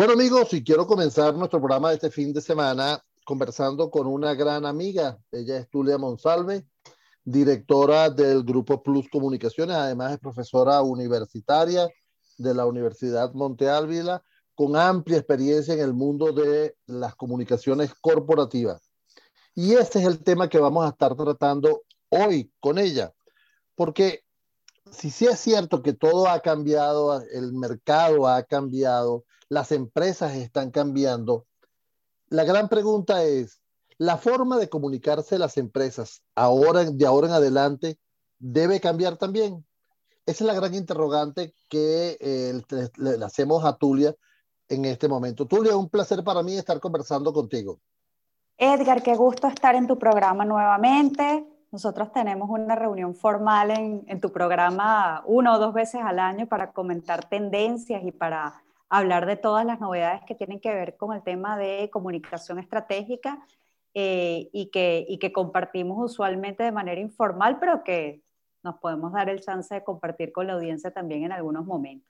Bueno amigos, y quiero comenzar nuestro programa de este fin de semana conversando con una gran amiga. Ella es Tulia Monsalve, directora del Grupo Plus Comunicaciones, además es profesora universitaria de la Universidad Monte Ávila, con amplia experiencia en el mundo de las comunicaciones corporativas. Y este es el tema que vamos a estar tratando hoy con ella, porque si sí es cierto que todo ha cambiado, el mercado ha cambiado, las empresas están cambiando. La gran pregunta es, ¿la forma de comunicarse las empresas ahora, de ahora en adelante debe cambiar también? Esa es la gran interrogante que eh, le, hacemos a Tulia en este momento. Tulia, un placer para mí estar conversando contigo. Edgar, qué gusto estar en tu programa nuevamente. Nosotros tenemos una reunión formal en, en, tu programa una o dos veces al año para comentar tendencias y para hablar de todas las novedades que tienen que ver con el tema de comunicación estratégica eh, y, que, y que compartimos usualmente de manera informal, pero que nos podemos dar el chance de compartir con la audiencia también en algunos momentos.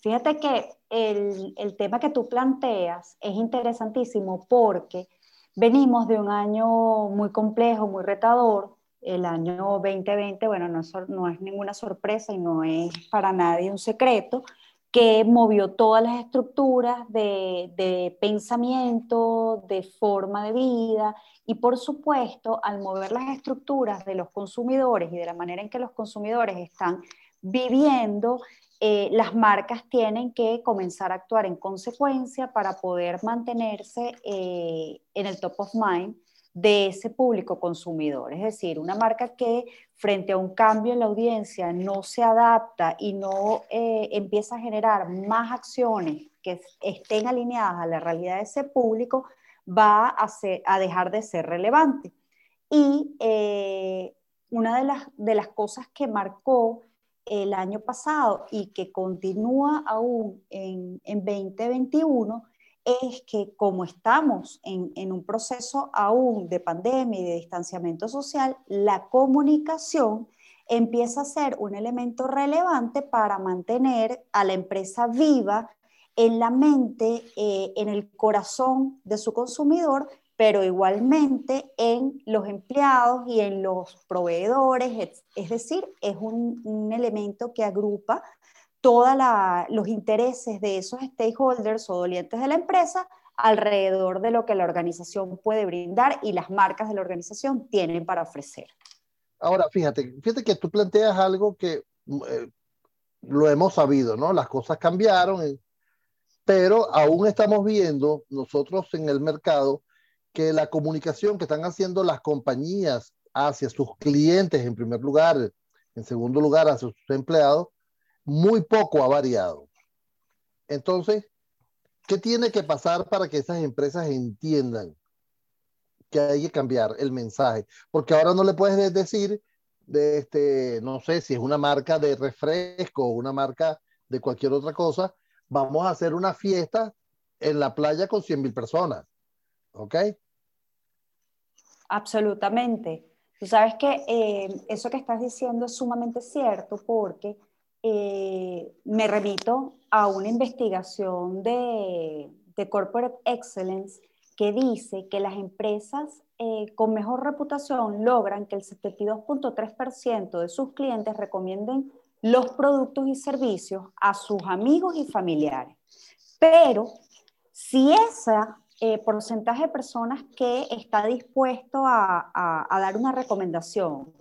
Fíjate que el, el tema que tú planteas es interesantísimo porque venimos de un año muy complejo, muy retador. El año 2020, bueno, no, no es ninguna sorpresa y no es para nadie un secreto, que movió todas las estructuras de, pensamiento, de forma de vida y por supuesto al mover las estructuras de los consumidores y de la manera en que los consumidores están viviendo, eh, las marcas tienen que comenzar a actuar en consecuencia para poder mantenerse eh, en el top of mind de ese público consumidor. Es decir, una marca que frente a un cambio en la audiencia no se adapta y no eh, empieza a generar más acciones que estén alineadas a la realidad de ese público, va a, a dejar de ser relevante. Y eh, una de las, de las cosas que marcó el año pasado y que continúa aún en, en 2021 es que como estamos en, un proceso aún de pandemia y de distanciamiento social, la comunicación empieza a ser un elemento relevante para mantener a la empresa viva en la mente, eh, en el corazón de su consumidor, pero igualmente en los empleados y en los proveedores. Es decir, es un, un elemento que agrupa todos los intereses de esos stakeholders o dolientes de la empresa alrededor de lo que la organización puede brindar y las marcas de la organización tienen para ofrecer. Ahora, fíjate, fíjate que tú planteas algo que eh, lo hemos sabido, ¿no? Las cosas cambiaron, eh, pero aún estamos viendo nosotros en el mercado que la comunicación que están haciendo las compañías hacia sus clientes en primer lugar, en segundo lugar hacia sus empleados, muy poco ha variado. Entonces, ¿qué tiene que pasar para que esas empresas entiendan que hay que cambiar el mensaje? Porque ahora no le puedes decir, de este, no sé si es una marca de refresco o una marca de cualquier otra cosa, vamos a hacer una fiesta en la playa con 100 mil personas. ¿Ok? Absolutamente. Tú sabes que eh, eso que estás diciendo es sumamente cierto porque eh, me remito a una investigación de, Corporate Excellence que dice que las empresas eh, con mejor reputación logran que el 72.3% de sus clientes recomienden los productos y servicios a sus amigos y familiares. Pero si ese eh, porcentaje de personas que está dispuesto a dar una recomendación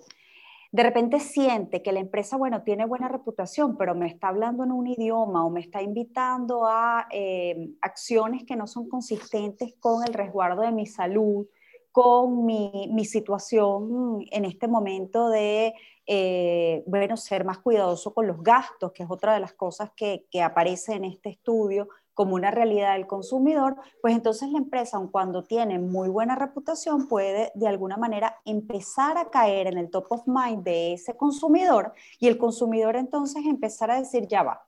de repente siente que la empresa, bueno, tiene buena reputación, pero me está hablando en un idioma o me está invitando a eh, acciones que no son consistentes con el resguardo de mi salud, con mi, situación en este momento de, eh, bueno, ser más cuidadoso con los gastos, que es otra de las cosas que, que aparece en este estudio, como una realidad del consumidor, pues entonces la empresa, aun cuando tiene muy buena reputación, puede de alguna manera empezar a caer en el top of mind de ese consumidor y el consumidor entonces empezar a decir, ya va,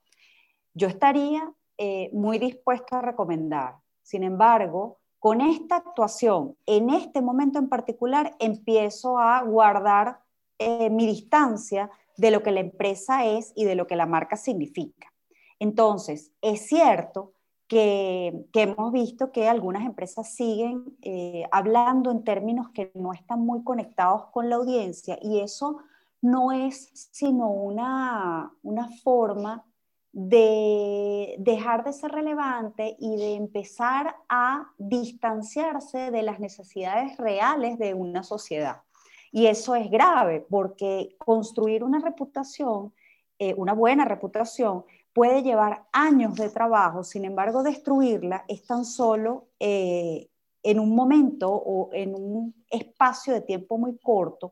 yo estaría eh, muy dispuesto a recomendar. Sin embargo, con esta actuación, en este momento en particular, empiezo a guardar eh, mi distancia de lo que la empresa es y de lo que la marca significa. Entonces, es cierto que, hemos visto que algunas empresas siguen eh, hablando en términos que no están muy conectados con la audiencia y eso no es sino una, una forma de dejar de ser relevante y de empezar a distanciarse de las necesidades reales de una sociedad. Y eso es grave porque construir una reputación, eh, una buena reputación, puede llevar años de trabajo, sin embargo, destruirla es tan solo eh, en un momento o en un espacio de tiempo muy corto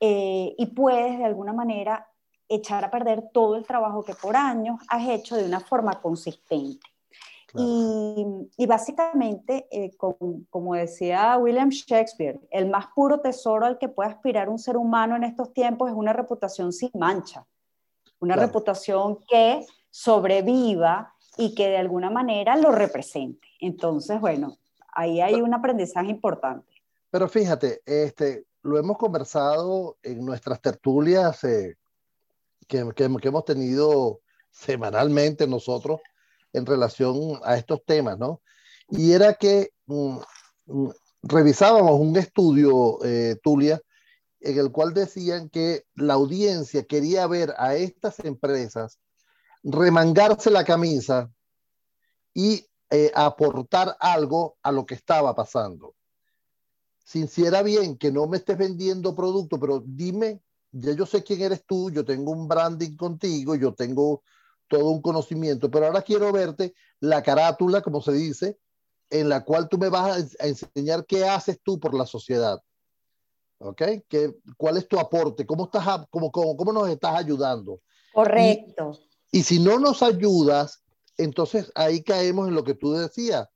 eh, y puedes de alguna manera echar a perder todo el trabajo que por años has hecho de una forma consistente. Y, básicamente, eh, como, decía William Shakespeare, el más puro tesoro al que puede aspirar un ser humano en estos tiempos es una reputación sin mancha, una reputación que sobreviva y que de alguna manera lo represente. Entonces, bueno, ahí hay un aprendizaje importante. Pero fíjate, este, lo hemos conversado en nuestras tertulias eh, que, que, hemos tenido semanalmente nosotros en relación a estos temas, ¿no? Y era que mm, mm, revisábamos un estudio, eh, Tulia, en el cual decían que la audiencia quería ver a estas empresas remangarse la camisa y eh, aportar algo a lo que estaba pasando. Sincera bien que no me estés vendiendo producto, pero dime ya yo sé quién eres tú, yo tengo un branding contigo, yo tengo todo un conocimiento, pero ahora quiero verte la carátula, como se dice, en la cual tú me vas a, enseñar qué haces tú por la sociedad. ¿Ok? ¿Qué, ¿Cuál es tu aporte? ¿Cómo, estás, cómo, nos estás ayudando? Correcto. Y, si no nos ayudas, entonces ahí caemos en lo que tú decías,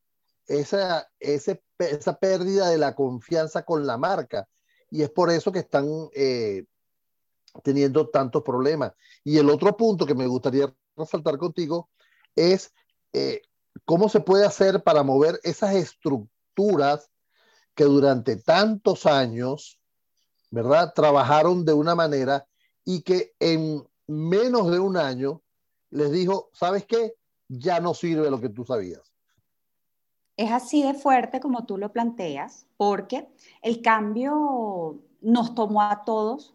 esa, esa pérdida de la confianza con la marca. Y es por eso que están eh, teniendo tantos problemas. Y el otro punto que me gustaría resaltar contigo es eh, cómo se puede hacer para mover esas estructuras que durante tantos años, ¿verdad? Trabajaron de una manera y que en menos de un año les dijo, ¿sabes qué? Ya no sirve lo que tú sabías. Es así de fuerte como tú lo planteas, porque el cambio nos tomó a todos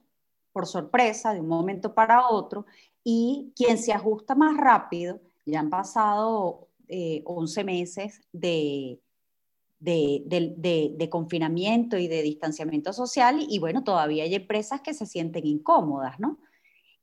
por sorpresa de un momento para otro y quien se ajusta más rápido, ya han pasado 11 eh, meses de, de, confinamiento y de distanciamiento social y bueno, todavía hay empresas que se sienten incómodas, ¿no?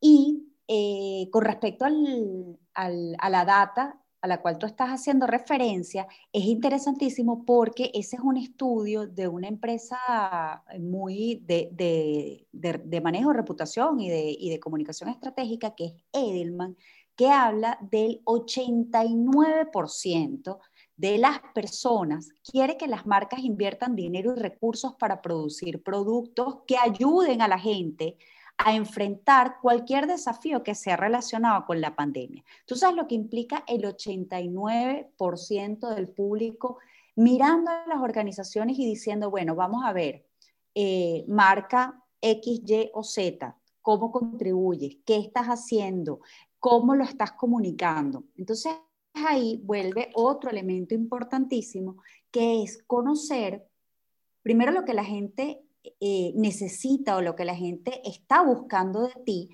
Y eh, con respecto al, a la data, a la cual tú estás haciendo referencia es interesantísimo porque ese es un estudio de una empresa muy de, de, de reputación y de, y de comunicación estratégica, que es Edelman, que habla del 89% de las personas quiere que las marcas inviertan dinero y recursos para producir productos que ayuden a la gente a enfrentar cualquier desafío que sea relacionado con la pandemia. Tú sabes lo que implica el 89% del público mirando a las organizaciones y diciendo, bueno, vamos a ver, eh, marca X, Y o Z, cómo contribuyes, qué estás haciendo, cómo lo estás comunicando. Entonces ahí vuelve otro elemento importantísimo que es conocer primero lo que la gente eh, necesita o lo que la gente está buscando de ti,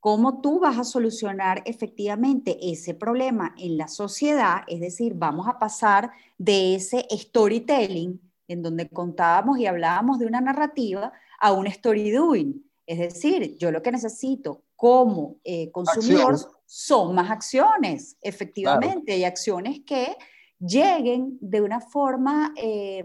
cómo tú vas a solucionar efectivamente ese problema en la sociedad, es decir, vamos a pasar de ese storytelling en donde contábamos y hablábamos de una narrativa a un story doing. Es decir, yo lo que necesito como eh, consumidor son más acciones, efectivamente, y acciones que lleguen de una forma eh,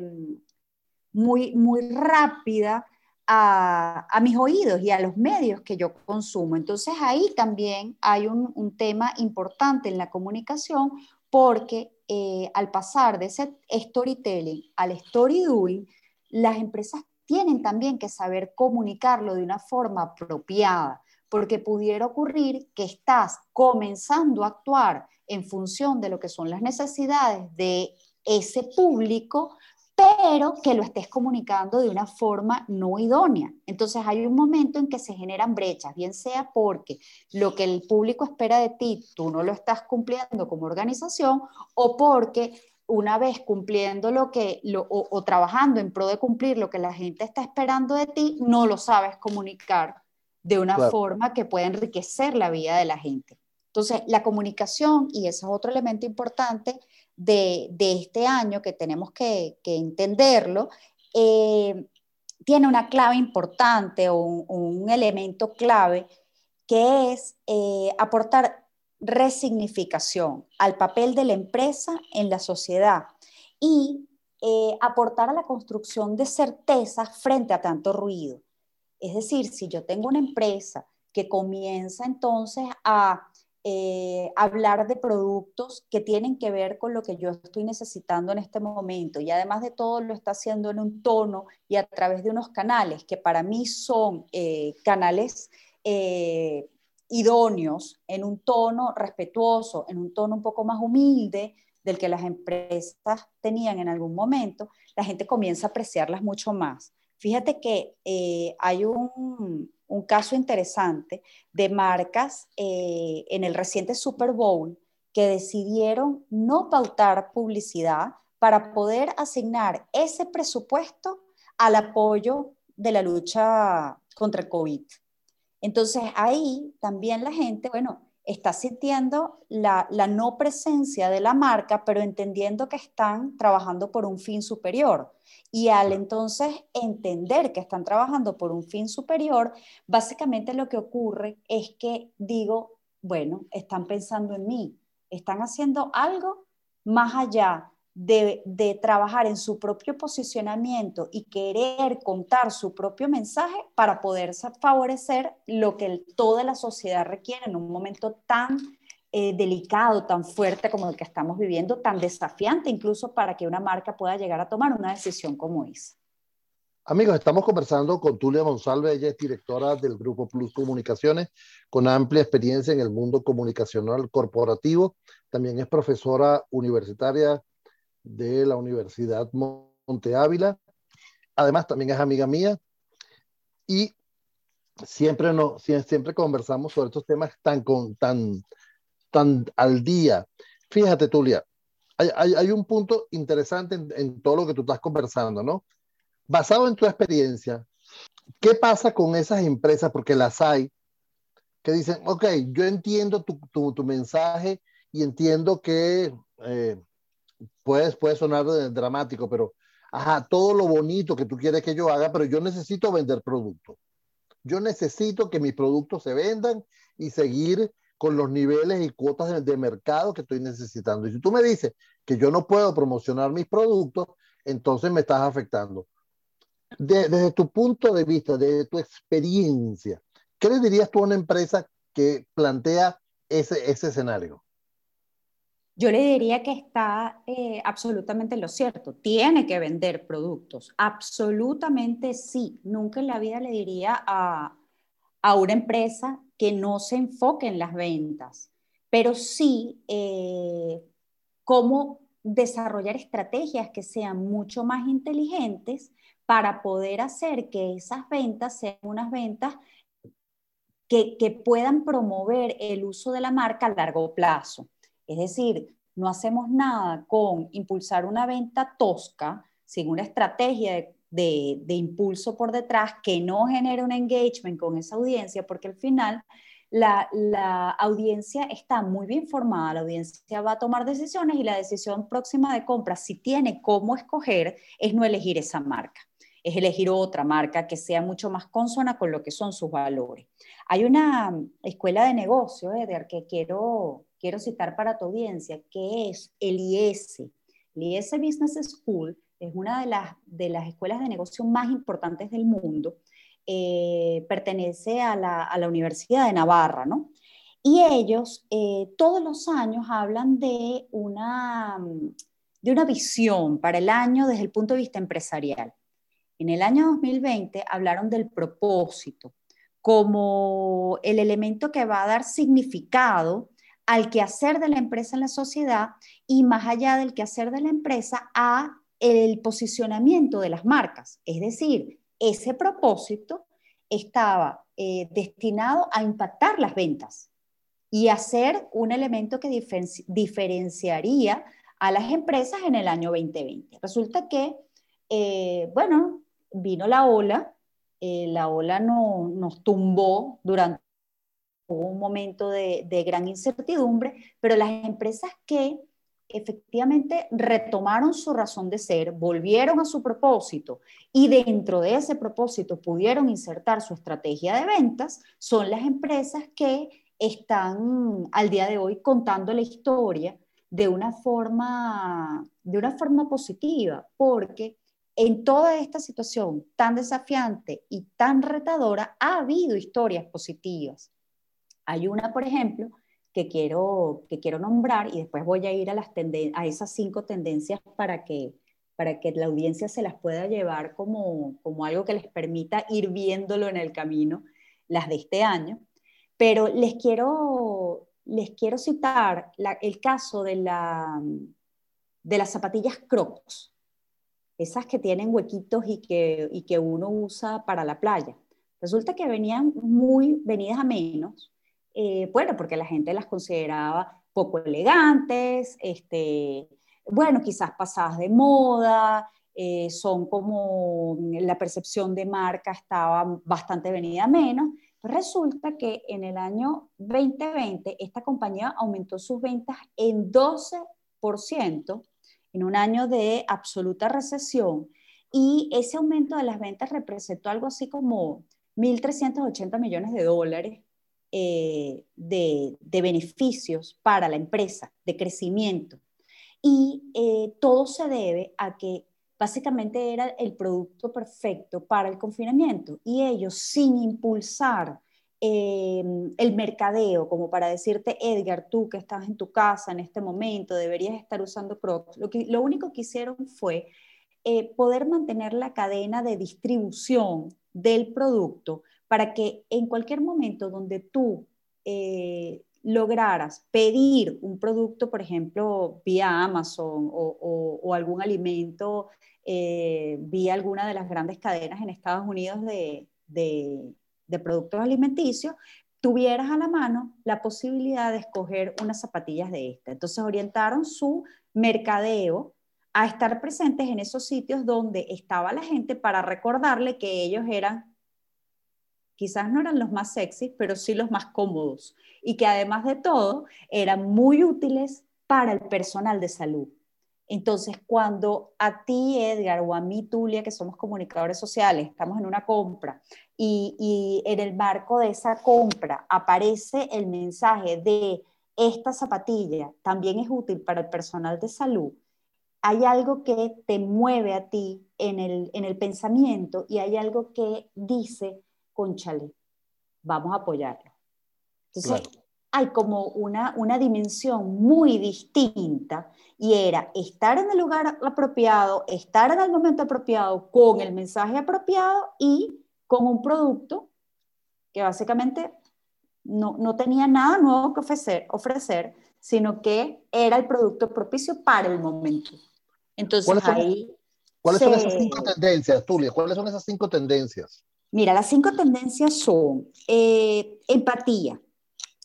muy, muy rápida a, a, mis oídos y a los medios que yo consumo. Entonces ahí también hay un, un tema importante en la comunicación porque eh, al pasar de ese storytelling al story doing, las empresas tienen también que saber comunicarlo de una forma apropiada, porque pudiera ocurrir que estás comenzando a actuar en función de lo que son las necesidades de ese público, pero que lo estés comunicando de una forma no idónea. Entonces hay un momento en que se generan brechas, bien sea porque lo que el público espera de ti, tú no lo estás cumpliendo como organización, o porque una vez cumpliendo lo que, o, trabajando en pro de cumplir lo que la gente está esperando de ti, no lo sabes comunicar de una forma que pueda enriquecer la vida de la gente. Entonces, la comunicación, y ese es otro elemento importante, de, este año que tenemos que, entenderlo, eh, tiene una clave importante o un, elemento clave que es eh, aportar resignificación al papel de la empresa en la sociedad y eh, aportar a la construcción de certezas frente a tanto ruido. Es decir, si yo tengo una empresa que comienza entonces a eh, hablar de productos que tienen que ver con lo que yo estoy necesitando en este momento y además de todo lo está haciendo en un tono y a través de unos canales que para mí son eh, canales eh, idóneos, en un tono respetuoso, en un tono un poco más humilde del que las empresas tenían en algún momento, la gente comienza a apreciarlas mucho más. Fíjate que hay un, un caso interesante de marcas eh, en el reciente Super Bowl que decidieron no pautar publicidad para poder asignar ese presupuesto al apoyo de la lucha contra el COVID. Entonces ahí también la gente, bueno, está sintiendo la, no presencia de la marca, pero entendiendo que están trabajando por un fin superior. Y al entonces entender que están trabajando por un fin superior, básicamente lo que ocurre es que digo, bueno, están pensando en mí, están haciendo algo más allá de, trabajar en su propio posicionamiento y querer contar su propio mensaje para poder favorecer lo que toda la sociedad requiere en un momento tan eh, delicado, tan fuerte como el que estamos viviendo, tan desafiante incluso para que una marca pueda llegar a tomar una decisión como esa. Amigos, estamos conversando con Tulia Monsalve, ella es directora del Grupo Plus Comunicaciones, con amplia experiencia en el mundo comunicacional corporativo. También es profesora universitaria de la Universidad Monte Ávila. Además, también es amiga mía y siempre, no, siempre conversamos sobre estos temas tan, con, tan, tan al día. Fíjate, Tulia, hay, hay, un punto interesante en, en, todo lo que tú estás conversando, ¿no? Basado en tu experiencia, ¿qué pasa con esas empresas? Porque las hay, que dicen, ok, yo entiendo tu, tu, tu mensaje y entiendo que eh, puede, puede sonar dramático, pero, ajá, todo lo bonito que tú quieres que yo haga, pero yo necesito vender productos. Yo necesito que mis productos se vendan y seguir con los niveles y cuotas de, mercado que estoy necesitando. Y si tú me dices que yo no puedo promocionar mis productos, entonces me estás afectando. desde tu punto de vista, desde tu experiencia, ¿qué le dirías tú a una empresa que plantea ese, ese escenario? Yo le diría que está eh, absolutamente lo cierto. Tiene que vender productos. Absolutamente sí. Nunca en la vida le diría a, una empresa que no se enfoque en las ventas, pero sí eh, cómo desarrollar estrategias que sean mucho más inteligentes para poder hacer que esas ventas sean unas ventas que, que puedan promover el uso de la marca a largo plazo. Es decir, no hacemos nada con impulsar una venta tosca, sin una estrategia de, impulso por detrás que no genere un engagement con esa audiencia, porque al final la, la, audiencia está muy bien formada, la audiencia va a tomar decisiones y la decisión próxima de compra, si tiene cómo escoger, es no elegir esa marca, es elegir otra marca que sea mucho más consona con lo que son sus valores. Hay una escuela de negocio, Eder, que quiero, quiero citar para tu audiencia, que es el IES. El IES Business School es una de las, de las escuelas de negocio más importantes del mundo. Eh, pertenece a la, a la, Universidad de Navarra, ¿no? Y ellos eh, todos los años hablan de una, de una visión para el año desde el punto de vista empresarial. En el año 2020 hablaron del propósito, como el elemento que va a dar significado al quehacer de la empresa en la sociedad y más allá del quehacer de la empresa a el posicionamiento de las marcas, es decir, ese propósito estaba eh, destinado a impactar las ventas y a ser un elemento que diferenciaría a las empresas en el año 2020. Resulta que, eh, bueno, vino la ola, eh, la ola no, nos tumbó durante un momento de, de gran incertidumbre, pero las empresas que efectivamente retomaron su razón de ser, volvieron a su propósito y dentro de ese propósito pudieron insertar su estrategia de ventas, son las empresas que están al día de hoy contando la historia de una forma, de una forma positiva, porque en toda esta situación tan desafiante y tan retadora ha habido historias positivas. Hay una, por ejemplo, que quiero, que quiero nombrar y después voy a ir a, las a esas cinco tendencias para que, para que la audiencia se las pueda llevar como, como algo que les permita ir viéndolo en el camino, las de este año. Pero les quiero, les quiero citar el caso de, la, de las zapatillas Crocs, esas que tienen huequitos y que, y que uno usa para la playa. Resulta que venían muy venidas a menos eh, bueno, porque la gente las consideraba poco elegantes, este, bueno, quizás pasadas de moda, eh, son como la percepción de marca estaba bastante venida menos. Resulta que en el año 2020 esta compañía aumentó sus ventas en 12% en un año de absoluta recesión y ese aumento de las ventas representó algo así como 1.380 millones de dólares eh, de, beneficios para la empresa, de crecimiento. Y eh, todo se debe a que básicamente era el producto perfecto para el confinamiento y ellos sin impulsar eh, el mercadeo, como para decirte, Edgar, tú que estás en tu casa en este momento, deberías estar usando Crocs. Lo, lo único que hicieron fue poder mantener la cadena de distribución del producto para que en cualquier momento donde tú eh, lograras pedir un producto, por ejemplo, vía Amazon o, algún alimento eh, vía alguna de las grandes cadenas en Estados Unidos de, de productos alimenticios, tuvieras a la mano la posibilidad de escoger unas zapatillas de esta. Entonces orientaron su mercadeo a estar presentes en esos sitios donde estaba la gente para recordarle que ellos eran quizás no eran los más sexy, pero sí los más cómodos y que además de todo eran muy útiles para el personal de salud. Entonces, cuando a ti, Edgar, o a mí, Tulia, que somos comunicadores sociales, estamos en una compra y, y en el marco de esa compra aparece el mensaje de esta zapatilla también es útil para el personal de salud, hay algo que te mueve a ti en el, en el pensamiento y hay algo que dice, conchale, vamos a apoyarlo. Entonces, hay como una, una dimensión muy distinta y era estar en el lugar apropiado, estar en el momento apropiado, con el mensaje apropiado y con un producto que básicamente no, no tenía nada nuevo que ofrecer, ofrecer, sino que era el producto propicio para el momento. Entonces ahí... ¿Cuáles son esas cinco tendencias, Tulia? ¿Cuáles son esas cinco tendencias? Mira, las cinco tendencias son eh, empatía.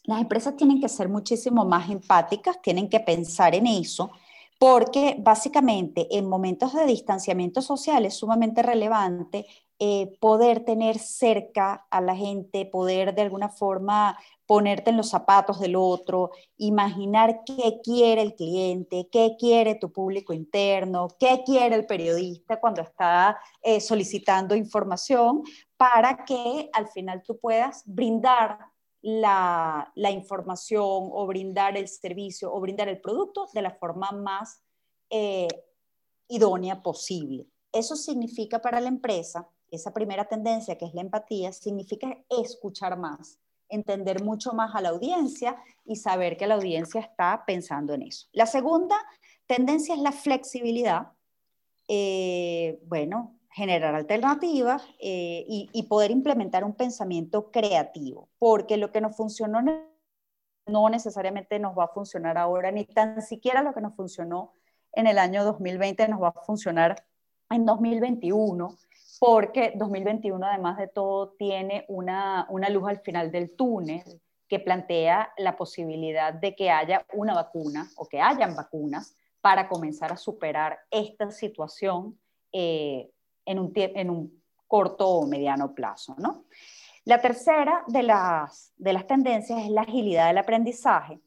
Las empresas tienen que ser muchísimo más empáticas, tienen que pensar en eso, porque básicamente en momentos de distanciamiento social es sumamente relevante eh, poder tener cerca a la gente, poder de alguna forma ponerte en los zapatos del otro, imaginar qué quiere el cliente, qué quiere tu público interno, qué quiere el periodista cuando está eh, solicitando información, para que al final tú puedas brindar la, información o brindar el servicio o brindar el producto de la forma más eh, idónea posible. Eso significa para la empresa, esa primera tendencia que es la empatía, significa escuchar más, entender mucho más a la audiencia y saber que la audiencia está pensando en eso. La segunda tendencia es la flexibilidad. Eh, bueno, generar alternativas eh, y, poder implementar un pensamiento creativo, porque lo que nos funcionó no necesariamente nos va a funcionar ahora, ni tan siquiera lo que nos funcionó en el año 2020 nos va a funcionar en 2021 porque 2021 además de todo tiene una, una luz al final del túnel que plantea la posibilidad de que haya una vacuna o que hayan vacunas para comenzar a superar esta situación eh, en, un, en, un, corto o mediano plazo. ¿no? La tercera de las, de las tendencias es la agilidad del aprendizaje.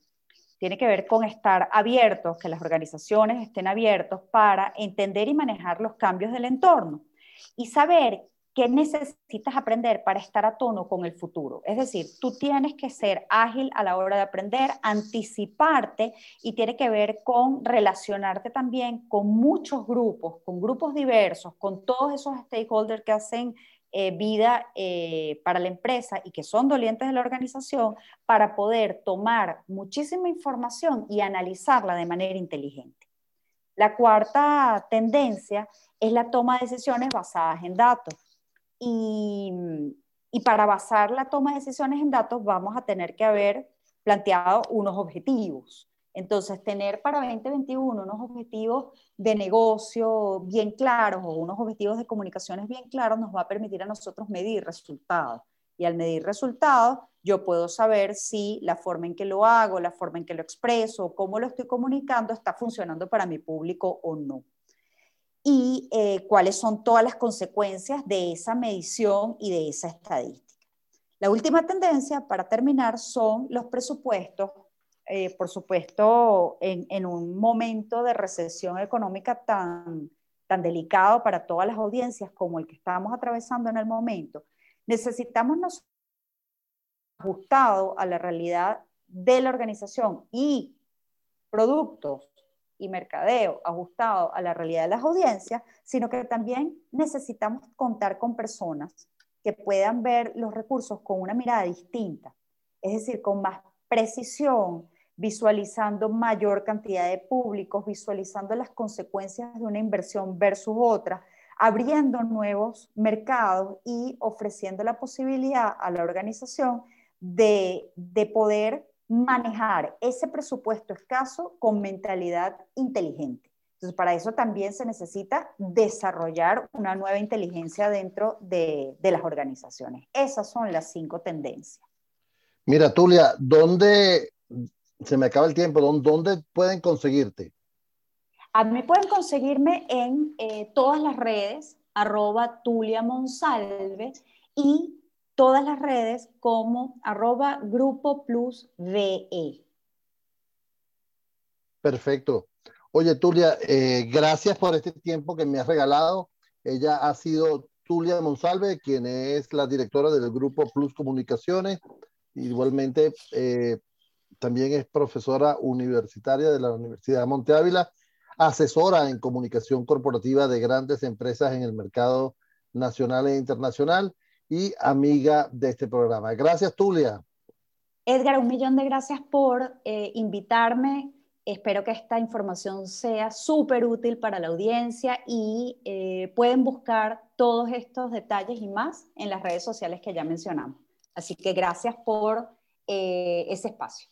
Tiene que ver con estar abiertos, que las organizaciones estén abiertos para entender y manejar los cambios del entorno y saber qué necesitas aprender para estar a tono con el futuro. Es decir, tú tienes que ser ágil a la hora de aprender, anticiparte y tiene que ver con relacionarte también con muchos grupos, con grupos diversos, con todos esos stakeholders que hacen eh, vida eh, para la empresa y que son dolientes de la organización para poder tomar muchísima información y analizarla de manera inteligente. La cuarta tendencia es la toma de decisiones basadas en datos. Y, y para basar la toma de decisiones en datos vamos a tener que haber planteado unos objetivos. Entonces, tener para 2021 unos objetivos de negocio bien claros o unos objetivos de comunicaciones bien claros nos va a permitir a nosotros medir resultados. Y al medir resultados, yo puedo saber si la forma en que lo hago, la forma en que lo expreso, cómo lo estoy comunicando está funcionando para mi público o no y eh, cuáles son todas las consecuencias de esa medición y de esa estadística. La última tendencia, para terminar, son los presupuestos. Eh, por supuesto, en, un momento de recesión económica tan, tan delicado para todas las audiencias como el que estamos atravesando en el momento, necesitamos nosotros ajustado a la realidad de la organización y productos y mercadeo ajustado a la realidad de las audiencias, sino que también necesitamos contar con personas que puedan ver los recursos con una mirada distinta, es decir, con más precisión, visualizando mayor cantidad de públicos, visualizando las consecuencias de una inversión versus otra, abriendo nuevos mercados y ofreciendo la posibilidad a la organización de, de poder manejar ese presupuesto escaso con mentalidad inteligente. Entonces, para eso también se necesita desarrollar una nueva inteligencia dentro de, las organizaciones. Esas son las cinco tendencias. Mira, Tulia, ¿dónde, se me acaba el tiempo, ¿dónde pueden conseguirte? A mí pueden conseguirme en eh, todas las redes, arroba Tulia Monsalve, y todas las redes como arroba grupo plus VE. Perfecto. Oye, Tulia, eh, gracias por este tiempo que me has regalado. Ella ha sido Tulia Monsalve, quien es la directora del Grupo Plus Comunicaciones. Igualmente, eh, también es profesora universitaria de la Universidad de Monte Ávila, asesora en comunicación corporativa de grandes empresas en el mercado nacional e internacional y amiga de este programa. Gracias, Tulia. Edgar, un millón de gracias por eh, invitarme. Espero que esta información sea súper útil para la audiencia y eh, pueden buscar todos estos detalles y más en las redes sociales que ya mencionamos. Así que gracias por eh, ese espacio.